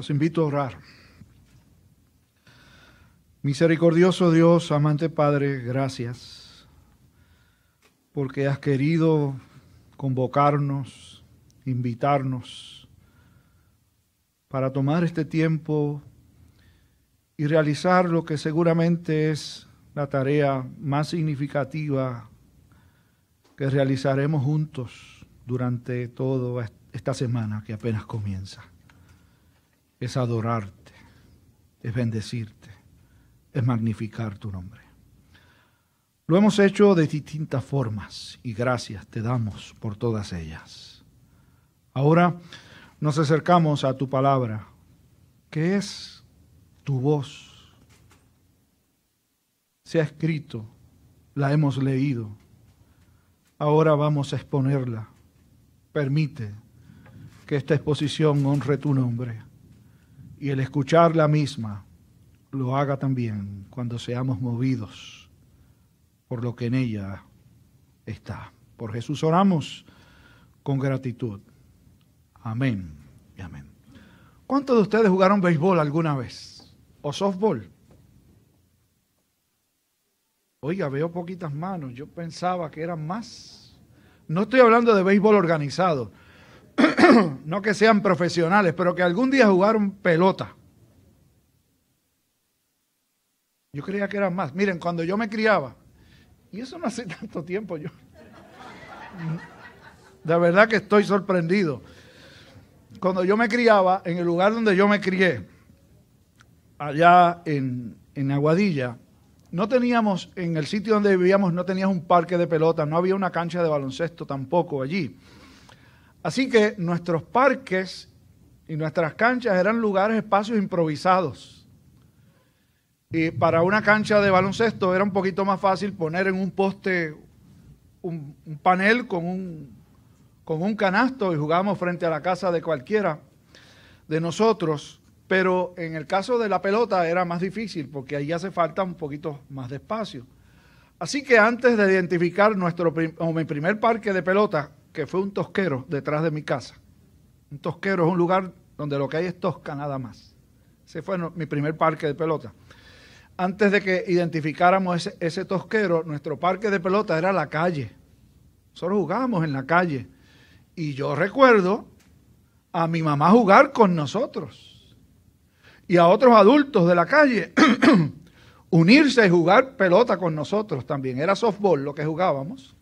Los invito a orar. Misericordioso Dios, amante Padre, gracias porque has querido convocarnos, invitarnos para tomar este tiempo y realizar lo que seguramente es la tarea más significativa que realizaremos juntos durante toda esta semana que apenas comienza es adorarte, es bendecirte, es magnificar tu nombre. Lo hemos hecho de distintas formas y gracias te damos por todas ellas. Ahora nos acercamos a tu palabra, que es tu voz. Se ha escrito, la hemos leído. Ahora vamos a exponerla. Permite que esta exposición honre tu nombre y el escuchar la misma lo haga también cuando seamos movidos por lo que en ella está. Por Jesús oramos con gratitud. Amén y amén. ¿Cuántos de ustedes jugaron béisbol alguna vez? ¿O softball? Oiga, veo poquitas manos. Yo pensaba que eran más. No estoy hablando de béisbol organizado. no que sean profesionales, pero que algún día jugaron pelota. Yo creía que eran más. Miren, cuando yo me criaba, y eso no hace tanto tiempo, yo. De verdad que estoy sorprendido. Cuando yo me criaba, en el lugar donde yo me crié, allá en, en Aguadilla, no teníamos, en el sitio donde vivíamos, no teníamos un parque de pelota, no había una cancha de baloncesto tampoco allí. Así que nuestros parques y nuestras canchas eran lugares, espacios improvisados. Y para una cancha de baloncesto era un poquito más fácil poner en un poste un, panel con un, con un canasto y jugábamos frente a la casa de cualquiera de nosotros. Pero en el caso de la pelota era más difícil porque ahí hace falta un poquito más de espacio. Así que antes de identificar nuestro mi primer parque de pelota, que fue un tosquero detrás de mi casa. Un tosquero es un lugar donde lo que hay es tosca nada más. Ese fue mi primer parque de pelota. Antes de que identificáramos ese, tosquero, nuestro parque de pelota era la calle. Nosotros jugábamos en la calle. Y yo recuerdo a mi mamá jugar con nosotros. Y a otros adultos de la calle unirse y jugar pelota con nosotros también. Era softball lo que jugábamos.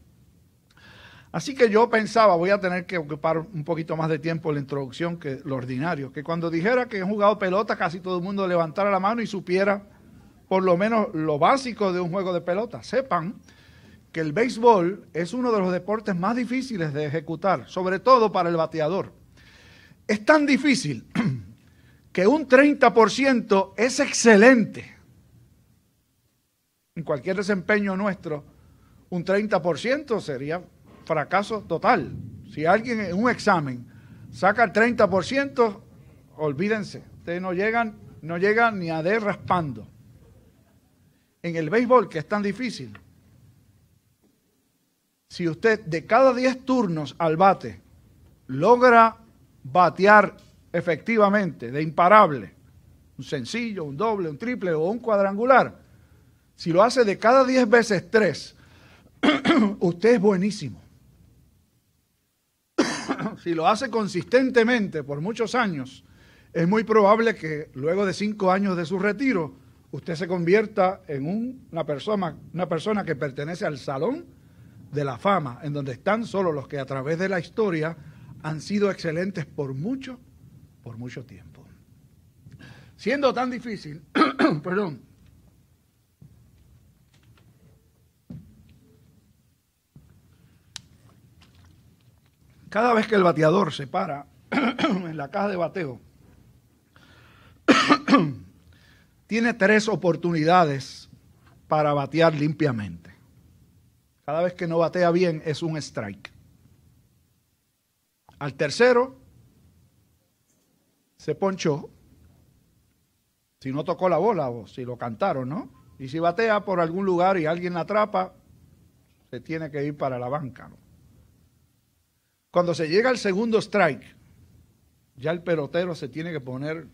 Así que yo pensaba, voy a tener que ocupar un poquito más de tiempo en la introducción que lo ordinario, que cuando dijera que he jugado pelota, casi todo el mundo levantara la mano y supiera por lo menos lo básico de un juego de pelota. Sepan que el béisbol es uno de los deportes más difíciles de ejecutar, sobre todo para el bateador. Es tan difícil que un 30% es excelente. En cualquier desempeño nuestro, un 30% sería fracaso total. Si alguien en un examen saca el 30%, olvídense, ustedes no llegan, no llegan ni a D raspando. En el béisbol, que es tan difícil, si usted de cada 10 turnos al bate logra batear efectivamente, de imparable, un sencillo, un doble, un triple o un cuadrangular, si lo hace de cada 10 veces 3, usted es buenísimo. Si lo hace consistentemente por muchos años, es muy probable que luego de cinco años de su retiro, usted se convierta en una, persona, una persona que pertenece al salón de la fama, en donde están solo los que a través de la historia han sido excelentes por mucho, por mucho tiempo. Siendo tan difícil, perdón, Cada vez que el bateador se para en la caja de bateo, tiene tres oportunidades para batear limpiamente. Cada vez que no batea bien es un strike. Al tercero se ponchó si no tocó la bola o si lo cantaron, ¿no? Y si batea por algún lugar y alguien la atrapa, se tiene que ir para la banca, ¿no? Cuando se llega al segundo strike, ya el pelotero se tiene que poner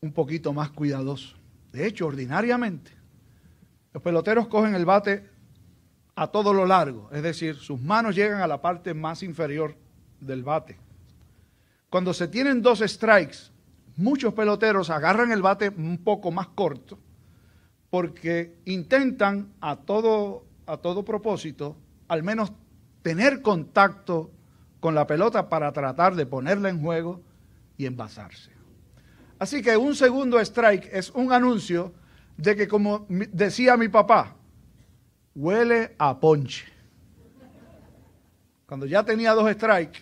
un poquito más cuidadoso. De hecho, ordinariamente, los peloteros cogen el bate a todo lo largo, es decir, sus manos llegan a la parte más inferior del bate. Cuando se tienen dos strikes, muchos peloteros agarran el bate un poco más corto porque intentan a todo, a todo propósito al menos tener contacto con la pelota para tratar de ponerla en juego y envasarse. Así que un segundo strike es un anuncio de que, como decía mi papá, huele a ponche. Cuando ya tenía dos strikes,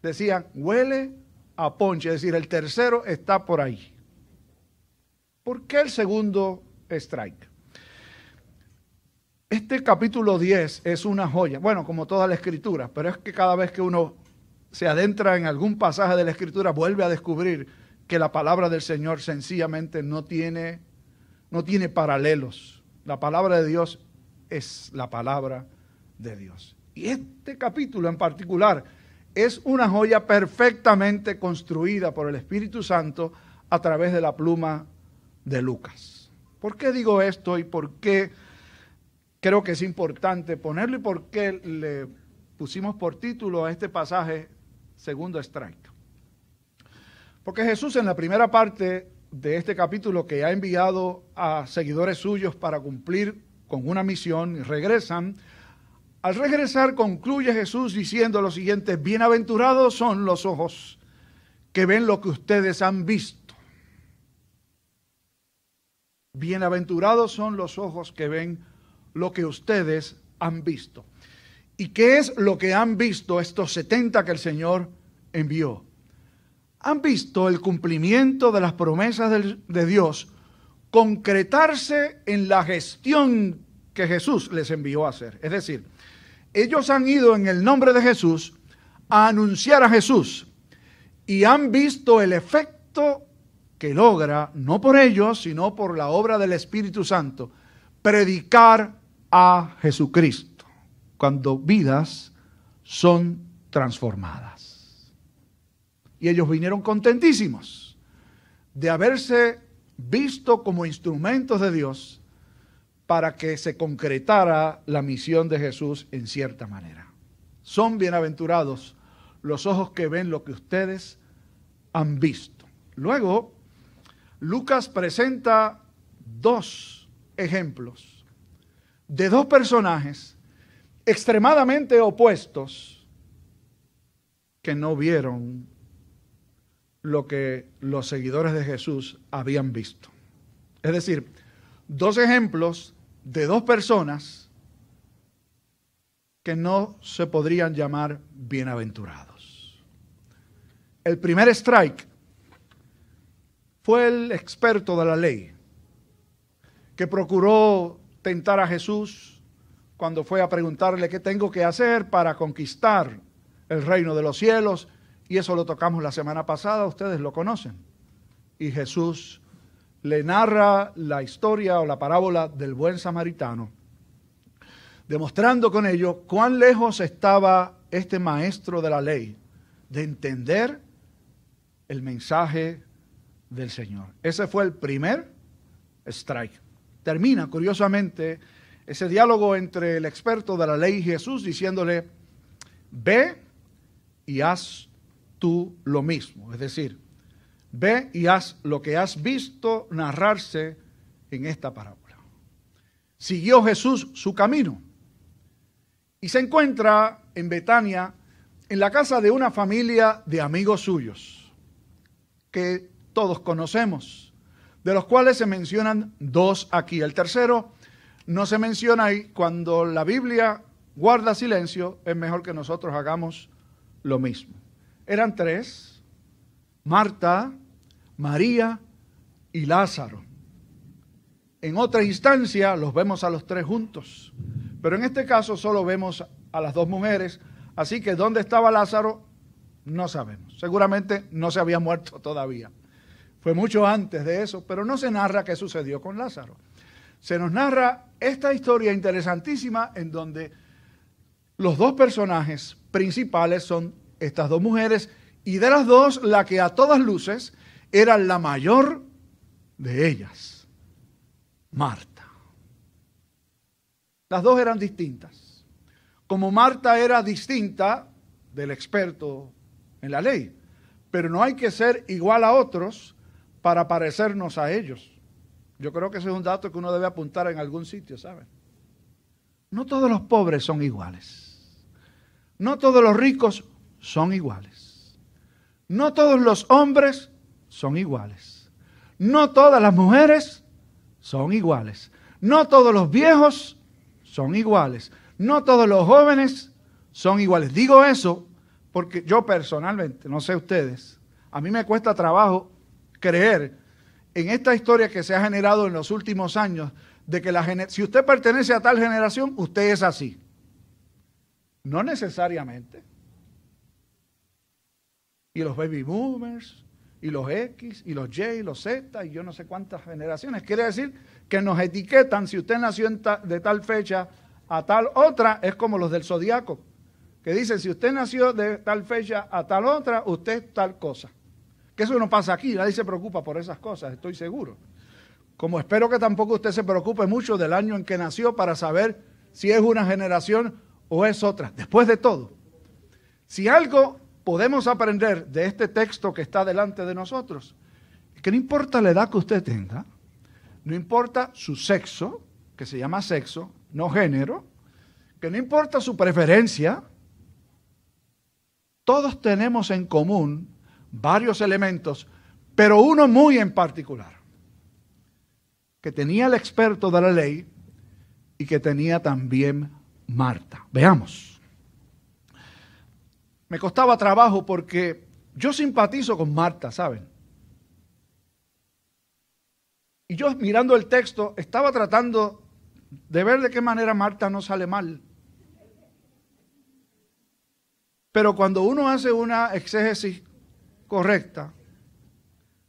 decían, huele a ponche, es decir, el tercero está por ahí. ¿Por qué el segundo strike? Este capítulo 10 es una joya, bueno, como toda la escritura, pero es que cada vez que uno se adentra en algún pasaje de la escritura, vuelve a descubrir que la palabra del Señor sencillamente no tiene, no tiene paralelos. La palabra de Dios es la palabra de Dios. Y este capítulo en particular es una joya perfectamente construida por el Espíritu Santo a través de la pluma de Lucas. ¿Por qué digo esto y por qué creo que es importante ponerlo y por qué le pusimos por título a este pasaje segundo strike? Porque Jesús en la primera parte de este capítulo que ha enviado a seguidores suyos para cumplir con una misión y regresan, al regresar concluye Jesús diciendo lo siguiente, bienaventurados son los ojos que ven lo que ustedes han visto. Bienaventurados son los ojos que ven lo que ustedes han visto. ¿Y qué es lo que han visto estos 70 que el Señor envió? Han visto el cumplimiento de las promesas de Dios concretarse en la gestión que Jesús les envió a hacer. Es decir, ellos han ido en el nombre de Jesús a anunciar a Jesús y han visto el efecto que logra, no por ellos, sino por la obra del Espíritu Santo, predicar a Jesucristo, cuando vidas son transformadas. Y ellos vinieron contentísimos de haberse visto como instrumentos de Dios para que se concretara la misión de Jesús en cierta manera. Son bienaventurados los ojos que ven lo que ustedes han visto. Luego, Lucas presenta dos ejemplos de dos personajes extremadamente opuestos que no vieron lo que los seguidores de Jesús habían visto. Es decir, dos ejemplos de dos personas que no se podrían llamar bienaventurados. El primer strike fue el experto de la ley que procuró tentar a Jesús cuando fue a preguntarle qué tengo que hacer para conquistar el reino de los cielos. Y eso lo tocamos la semana pasada, ustedes lo conocen. Y Jesús le narra la historia o la parábola del buen samaritano, demostrando con ello cuán lejos estaba este maestro de la ley de entender el mensaje del Señor. Ese fue el primer strike. Termina, curiosamente, ese diálogo entre el experto de la ley y Jesús diciéndole, ve y haz tú lo mismo. Es decir, Ve y haz lo que has visto narrarse en esta parábola. Siguió Jesús su camino y se encuentra en Betania, en la casa de una familia de amigos suyos, que todos conocemos, de los cuales se mencionan dos aquí. El tercero no se menciona ahí. Cuando la Biblia guarda silencio, es mejor que nosotros hagamos lo mismo. Eran tres, Marta, María y Lázaro. En otra instancia los vemos a los tres juntos, pero en este caso solo vemos a las dos mujeres, así que ¿dónde estaba Lázaro? No sabemos. Seguramente no se había muerto todavía. Fue mucho antes de eso, pero no se narra qué sucedió con Lázaro. Se nos narra esta historia interesantísima en donde los dos personajes principales son estas dos mujeres y de las dos la que a todas luces era la mayor de ellas, Marta. Las dos eran distintas. Como Marta era distinta del experto en la ley, pero no hay que ser igual a otros para parecernos a ellos. Yo creo que ese es un dato que uno debe apuntar en algún sitio, ¿saben? No todos los pobres son iguales. No todos los ricos son iguales. No todos los hombres son iguales. No todas las mujeres son iguales. No todos los viejos son iguales. No todos los jóvenes son iguales. Digo eso porque yo personalmente, no sé ustedes, a mí me cuesta trabajo creer en esta historia que se ha generado en los últimos años de que la si usted pertenece a tal generación, usted es así. No necesariamente. Y los baby boomers, y los X, y los Y, y los Z, y yo no sé cuántas generaciones. Quiere decir que nos etiquetan, si usted nació de tal fecha a tal otra, es como los del zodiaco que dice, si usted nació de tal fecha a tal otra, usted tal cosa. Que eso no pasa aquí, nadie se preocupa por esas cosas, estoy seguro. Como espero que tampoco usted se preocupe mucho del año en que nació para saber si es una generación o es otra. Después de todo, si algo podemos aprender de este texto que está delante de nosotros, es que no importa la edad que usted tenga, no importa su sexo, que se llama sexo, no género, que no importa su preferencia, todos tenemos en común varios elementos, pero uno muy en particular, que tenía el experto de la ley y que tenía también Marta. Veamos. Me costaba trabajo porque yo simpatizo con Marta, ¿saben? Y yo mirando el texto estaba tratando de ver de qué manera Marta no sale mal. Pero cuando uno hace una exégesis correcta,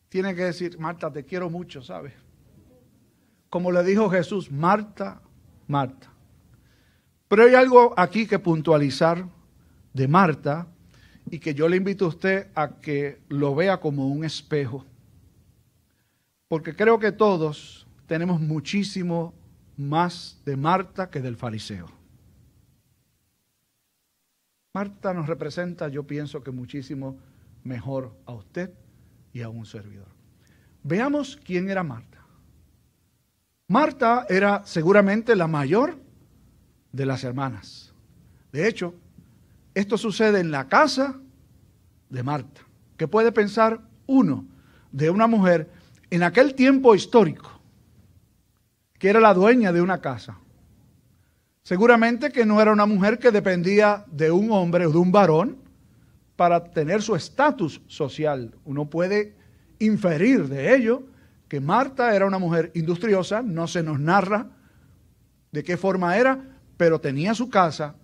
tiene que decir, Marta, te quiero mucho, ¿sabes? Como le dijo Jesús, Marta, Marta. Pero hay algo aquí que puntualizar de Marta y que yo le invito a usted a que lo vea como un espejo. Porque creo que todos tenemos muchísimo más de Marta que del fariseo. Marta nos representa, yo pienso que muchísimo mejor a usted y a un servidor. Veamos quién era Marta. Marta era seguramente la mayor de las hermanas. De hecho, esto sucede en la casa de Marta. ¿Qué puede pensar uno de una mujer en aquel tiempo histórico, que era la dueña de una casa? Seguramente que no era una mujer que dependía de un hombre o de un varón para tener su estatus social. Uno puede inferir de ello que Marta era una mujer industriosa, no se nos narra de qué forma era, pero tenía su casa,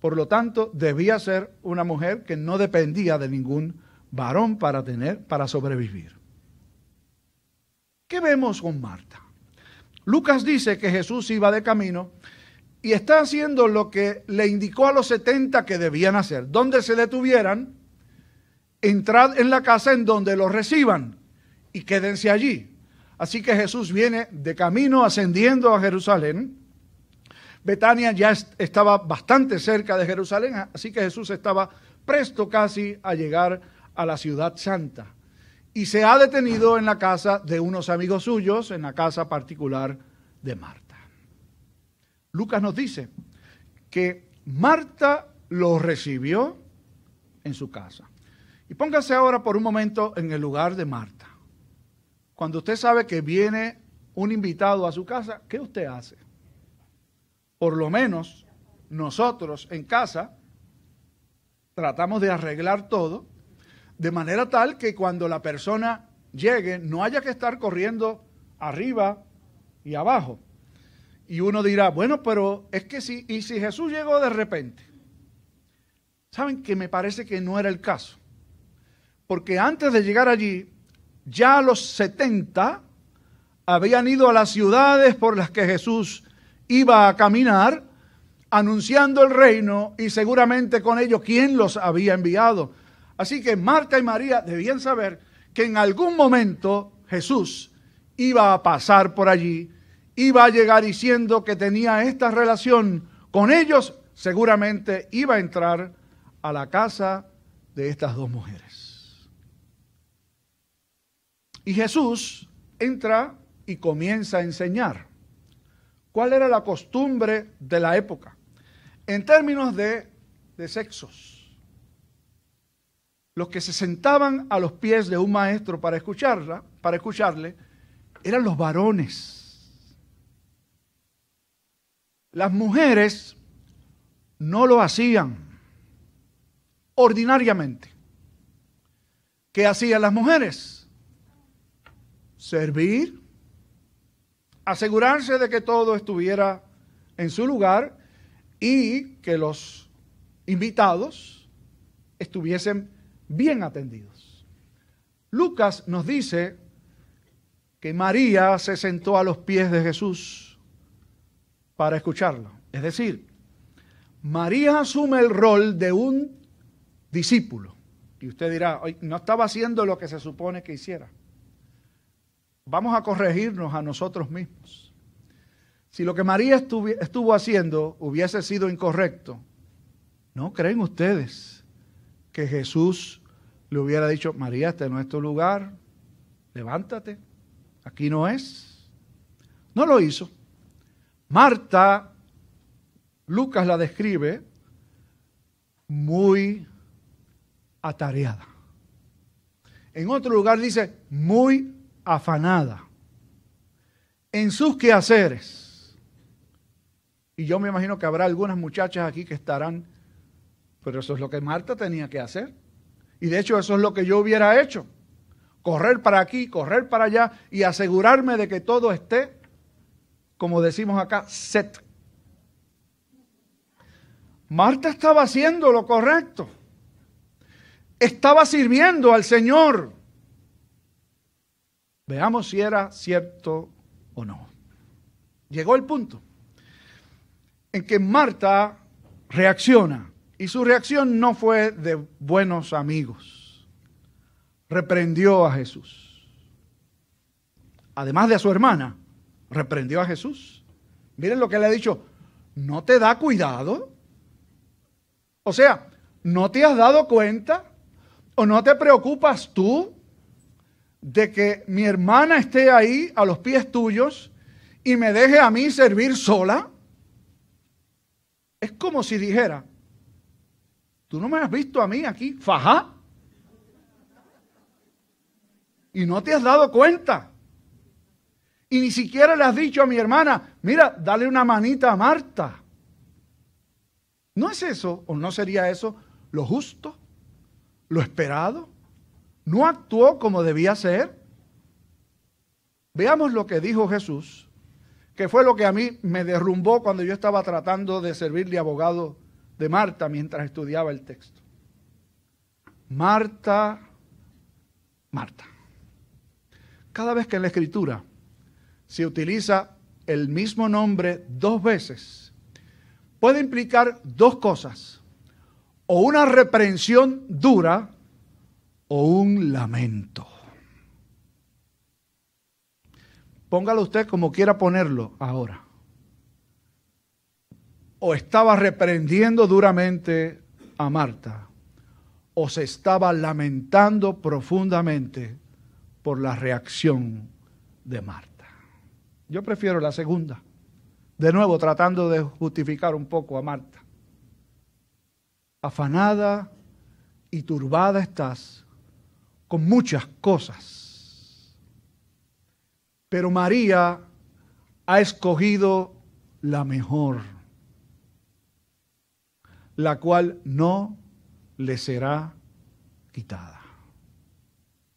por lo tanto debía ser una mujer que no dependía de ningún varón para tener para sobrevivir. ¿Qué vemos con Marta? Lucas dice que Jesús iba de camino y está haciendo lo que le indicó a los 70 que debían hacer. Donde se detuvieran, entrad en la casa en donde los reciban y quédense allí. Así que Jesús viene de camino ascendiendo a Jerusalén. Betania ya estaba bastante cerca de Jerusalén, así que Jesús estaba presto casi a llegar a la ciudad santa. Y se ha detenido en la casa de unos amigos suyos, en la casa particular de Marta. Lucas nos dice que Marta lo recibió en su casa. Y póngase ahora por un momento en el lugar de Marta. Cuando usted sabe que viene un invitado a su casa, ¿qué usted hace? Por lo menos nosotros en casa tratamos de arreglar todo de manera tal que cuando la persona llegue no haya que estar corriendo arriba y abajo. Y uno dirá, bueno, pero es que si, y si Jesús llegó de repente. ¿Saben que me parece que no era el caso? Porque antes de llegar allí, ya los 70 habían ido a las ciudades por las que Jesús iba a caminar, anunciando el reino y seguramente con ello quién los había enviado. Así que Marta y María debían saber que en algún momento Jesús iba a pasar por allí, iba a llegar diciendo que tenía esta relación con ellos, seguramente iba a entrar a la casa de estas dos mujeres. Y Jesús entra y comienza a enseñar cuál era la costumbre de la época en términos de, de sexos. Los que se sentaban a los pies de un maestro para escucharla, para escucharle, eran los varones. Las mujeres no lo hacían ordinariamente. ¿Qué hacían las mujeres? Servir, asegurarse de que todo estuviera en su lugar y que los invitados estuviesen bien atendidos. Lucas nos dice que María se sentó a los pies de Jesús para escucharlo. Es decir, María asume el rol de un discípulo. Y usted dirá, no estaba haciendo lo que se supone que hiciera. Vamos a corregirnos a nosotros mismos. Si lo que María estuvo haciendo hubiese sido incorrecto, ¿no creen ustedes que Jesús le hubiera dicho, María, este no es tu lugar, levántate, aquí no es? No lo hizo. Marta, Lucas la describe muy atareada. En otro lugar dice muy afanada en sus quehaceres. Y yo me imagino que habrá algunas muchachas aquí que estarán, pero eso es lo que Marta tenía que hacer. Y de hecho eso es lo que yo hubiera hecho. Correr para aquí, correr para allá y asegurarme de que todo esté, como decimos acá, set. Marta estaba haciendo lo correcto. Estaba sirviendo al Señor. Veamos si era cierto o no. Llegó el punto en que Marta reacciona y su reacción no fue de buenos amigos. Reprendió a Jesús. Además de a su hermana, reprendió a Jesús. Miren lo que le ha dicho, ¿no te da cuidado? O sea, ¿no te has dado cuenta o no te preocupas tú de que mi hermana esté ahí a los pies tuyos y me deje a mí servir sola? Es como si dijera, tú no me has visto a mí aquí, faja. Y no te has dado cuenta. Y ni siquiera le has dicho a mi hermana, mira, dale una manita a Marta. ¿No es eso, o no sería eso, lo justo, lo esperado? No actuó como debía ser. Veamos lo que dijo Jesús, que fue lo que a mí me derrumbó cuando yo estaba tratando de servirle abogado de Marta mientras estudiaba el texto. Marta, Marta. Cada vez que en la escritura se utiliza el mismo nombre dos veces, puede implicar dos cosas. O una reprensión dura, o un lamento. Póngalo usted como quiera ponerlo ahora. O estaba reprendiendo duramente a Marta, o se estaba lamentando profundamente por la reacción de Marta. Yo prefiero la segunda. De nuevo, tratando de justificar un poco a Marta. Afanada y turbada estás con muchas cosas. Pero María ha escogido la mejor, la cual no le será quitada.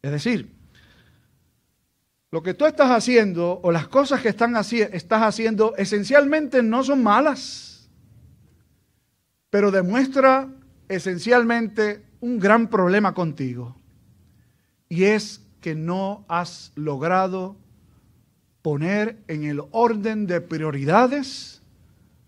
Es decir, lo que tú estás haciendo o las cosas que están estás haciendo esencialmente no son malas, pero demuestra esencialmente un gran problema contigo y es que no has logrado poner en el orden de prioridades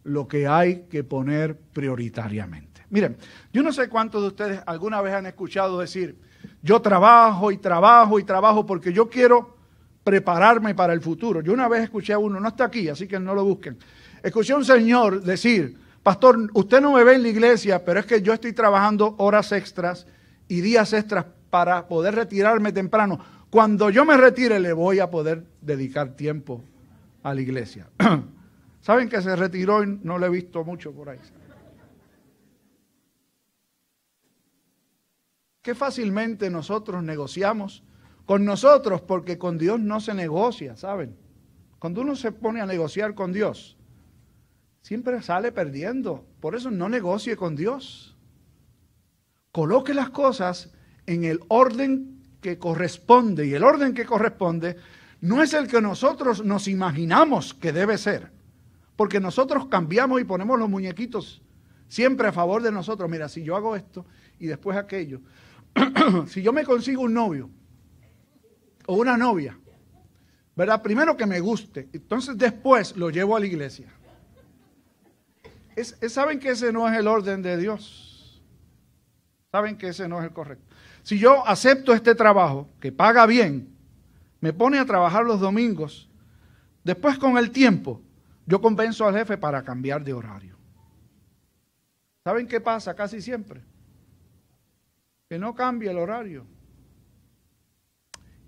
lo que hay que poner prioritariamente. Miren, yo no sé cuántos de ustedes alguna vez han escuchado decir, yo trabajo y trabajo y trabajo porque yo quiero prepararme para el futuro. Yo una vez escuché a uno, no está aquí, así que no lo busquen. Escuché a un señor decir, pastor, usted no me ve en la iglesia, pero es que yo estoy trabajando horas extras y días extras para poder retirarme temprano. Cuando yo me retire le voy a poder dedicar tiempo a la iglesia. ¿Saben que se retiró y no lo he visto mucho por ahí? Qué fácilmente nosotros negociamos con nosotros porque con Dios no se negocia, ¿saben? Cuando uno se pone a negociar con Dios, siempre sale perdiendo. Por eso no negocie con Dios. Coloque las cosas en el orden que corresponde. Y el orden que corresponde no es el que nosotros nos imaginamos que debe ser. Porque nosotros cambiamos y ponemos los muñequitos siempre a favor de nosotros. Mira, si yo hago esto y después aquello. si yo me consigo un novio o una novia, ¿verdad? Primero que me guste, entonces después lo llevo a la iglesia. ¿Saben que ese no es el orden de Dios? ¿Saben que ese no es el correcto? Si yo acepto este trabajo, que paga bien, me pone a trabajar los domingos, después con el tiempo, yo convenzo al jefe para cambiar de horario. ¿Saben qué pasa casi siempre? Que no cambia el horario.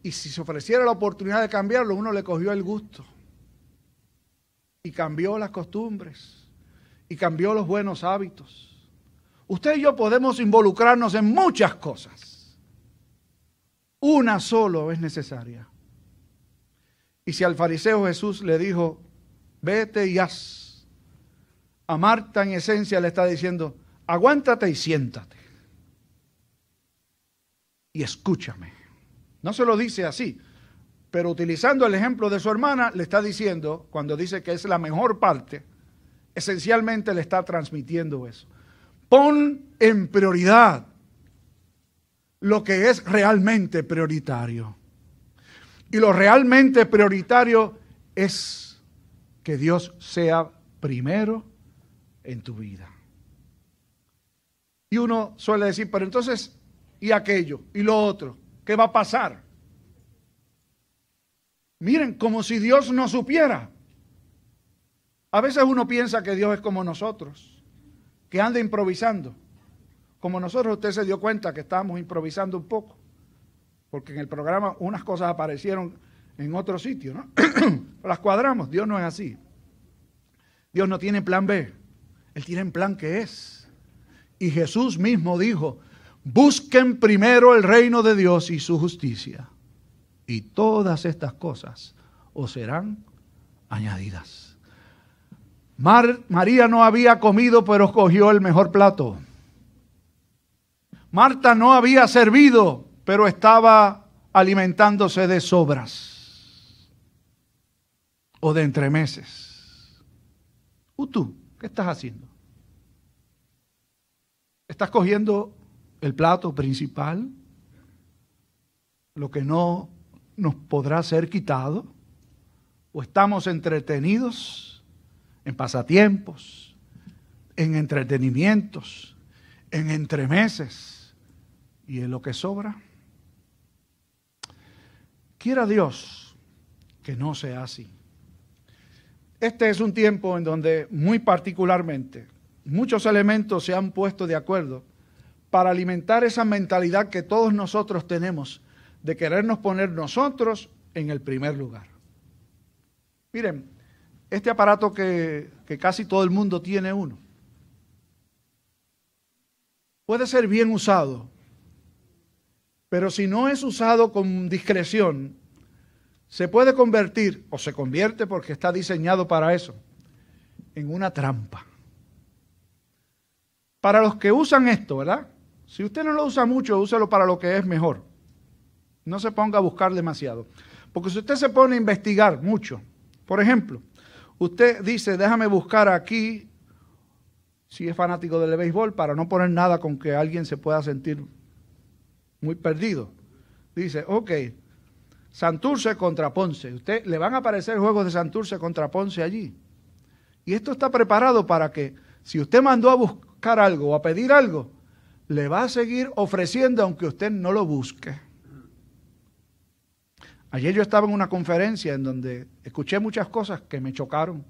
Y si se ofreciera la oportunidad de cambiarlo, uno le cogió el gusto. Y cambió las costumbres y cambió los buenos hábitos. Usted y yo podemos involucrarnos en muchas cosas. Una solo es necesaria. Y si al fariseo Jesús le dijo, vete y haz, a Marta en esencia le está diciendo, aguántate y siéntate. Y escúchame. No se lo dice así, pero utilizando el ejemplo de su hermana, le está diciendo, cuando dice que es la mejor parte, esencialmente le está transmitiendo eso. Pon en prioridad lo que es realmente prioritario. Y lo realmente prioritario es que Dios sea primero en tu vida. Y uno suele decir, pero entonces, ¿y aquello? ¿Y lo otro? ¿Qué va a pasar? Miren, como si Dios no supiera. A veces uno piensa que Dios es como nosotros, que anda improvisando. Como nosotros, usted se dio cuenta que estábamos improvisando un poco, porque en el programa unas cosas aparecieron en otro sitio, ¿no? Las cuadramos, Dios no es así. Dios no tiene plan B, Él tiene plan que es. Y Jesús mismo dijo, busquen primero el reino de Dios y su justicia, y todas estas cosas os serán añadidas. María no había comido, pero escogió el mejor plato. Marta no había servido, pero estaba alimentándose de sobras o de entremeses. ¿Y tú qué estás haciendo? ¿Estás cogiendo el plato principal? Lo que no nos podrá ser quitado. ¿O estamos entretenidos? en pasatiempos, en entretenimientos, en entremeses y en lo que sobra. Quiera Dios que no sea así. Este es un tiempo en donde muy particularmente muchos elementos se han puesto de acuerdo para alimentar esa mentalidad que todos nosotros tenemos de querernos poner nosotros en el primer lugar. Miren, este aparato que, casi todo el mundo tiene uno. Puede ser bien usado, pero si no es usado con discreción, se puede convertir, o se convierte porque está diseñado para eso, en una trampa. Para los que usan esto, ¿verdad? Si usted no lo usa mucho, úselo para lo que es mejor. No se ponga a buscar demasiado. Porque si usted se pone a investigar mucho, por ejemplo, Usted dice, déjame buscar aquí, si es fanático del béisbol, para no poner nada con que alguien se pueda sentir muy perdido. Dice, ok, Santurce contra Ponce. Usted le van a aparecer juegos de Santurce contra Ponce allí. Y esto está preparado para que si usted mandó a buscar algo o a pedir algo, le va a seguir ofreciendo aunque usted no lo busque. Ayer yo estaba en una conferencia en donde escuché muchas cosas que me chocaron.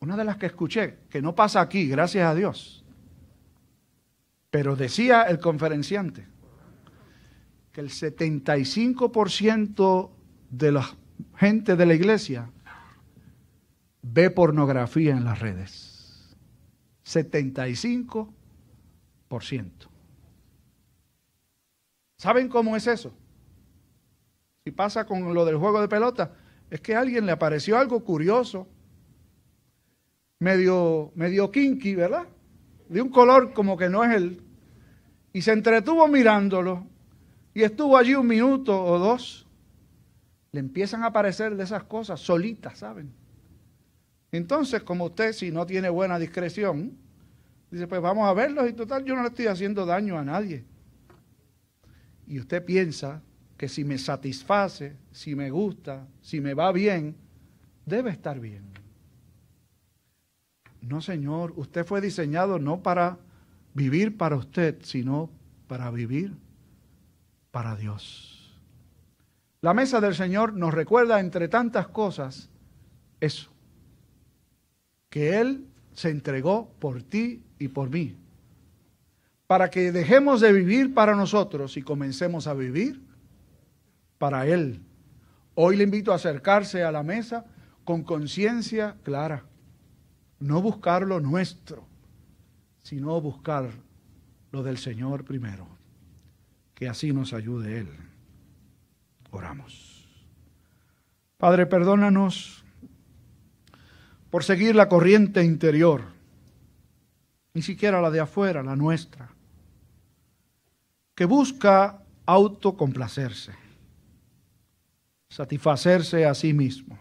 Una de las que escuché, que no pasa aquí, gracias a Dios, pero decía el conferenciante que el 75% de la gente de la iglesia ve pornografía en las redes. 75%. ¿Saben cómo es eso? Si pasa con lo del juego de pelota, es que a alguien le apareció algo curioso, medio, medio kinky, ¿verdad? De un color como que no es el... Y se entretuvo mirándolo y estuvo allí un minuto o dos. Le empiezan a aparecer de esas cosas solitas, ¿saben? Entonces, como usted, si no tiene buena discreción, dice, pues vamos a verlos y total, yo no le estoy haciendo daño a nadie. Y usted piensa que si me satisface, si me gusta, si me va bien, debe estar bien. No, Señor, usted fue diseñado no para vivir para usted, sino para vivir para Dios. La mesa del Señor nos recuerda, entre tantas cosas, eso que Él se entregó por ti y por mí, para que dejemos de vivir para nosotros y comencemos a vivir para Él. Hoy le invito a acercarse a la mesa con conciencia clara, no buscar lo nuestro, sino buscar lo del Señor primero, que así nos ayude Él. Oramos. Padre, perdónanos por seguir la corriente interior, ni siquiera la de afuera, la nuestra, que busca autocomplacerse, satisfacerse a sí mismo,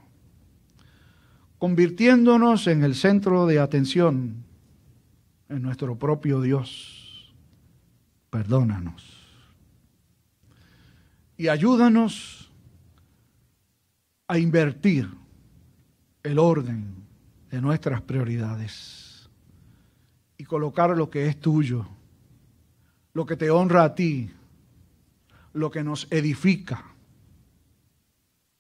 convirtiéndonos en el centro de atención en nuestro propio Dios. Perdónanos. Y ayúdanos a invertir el orden de nuestras prioridades y colocar lo que es tuyo, lo que te honra a ti, lo que nos edifica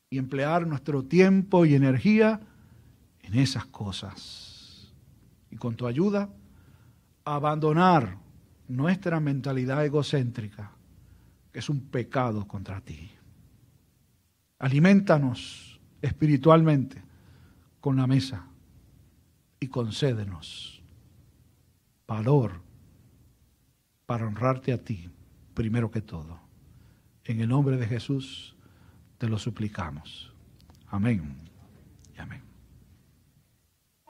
y emplear nuestro tiempo y energía en esas cosas. Y con tu ayuda, abandonar nuestra mentalidad egocéntrica, que es un pecado contra ti. Alimentanos espiritualmente con la mesa y concédenos valor para honrarte a ti, primero que todo. En el nombre de Jesús te lo suplicamos. Amén.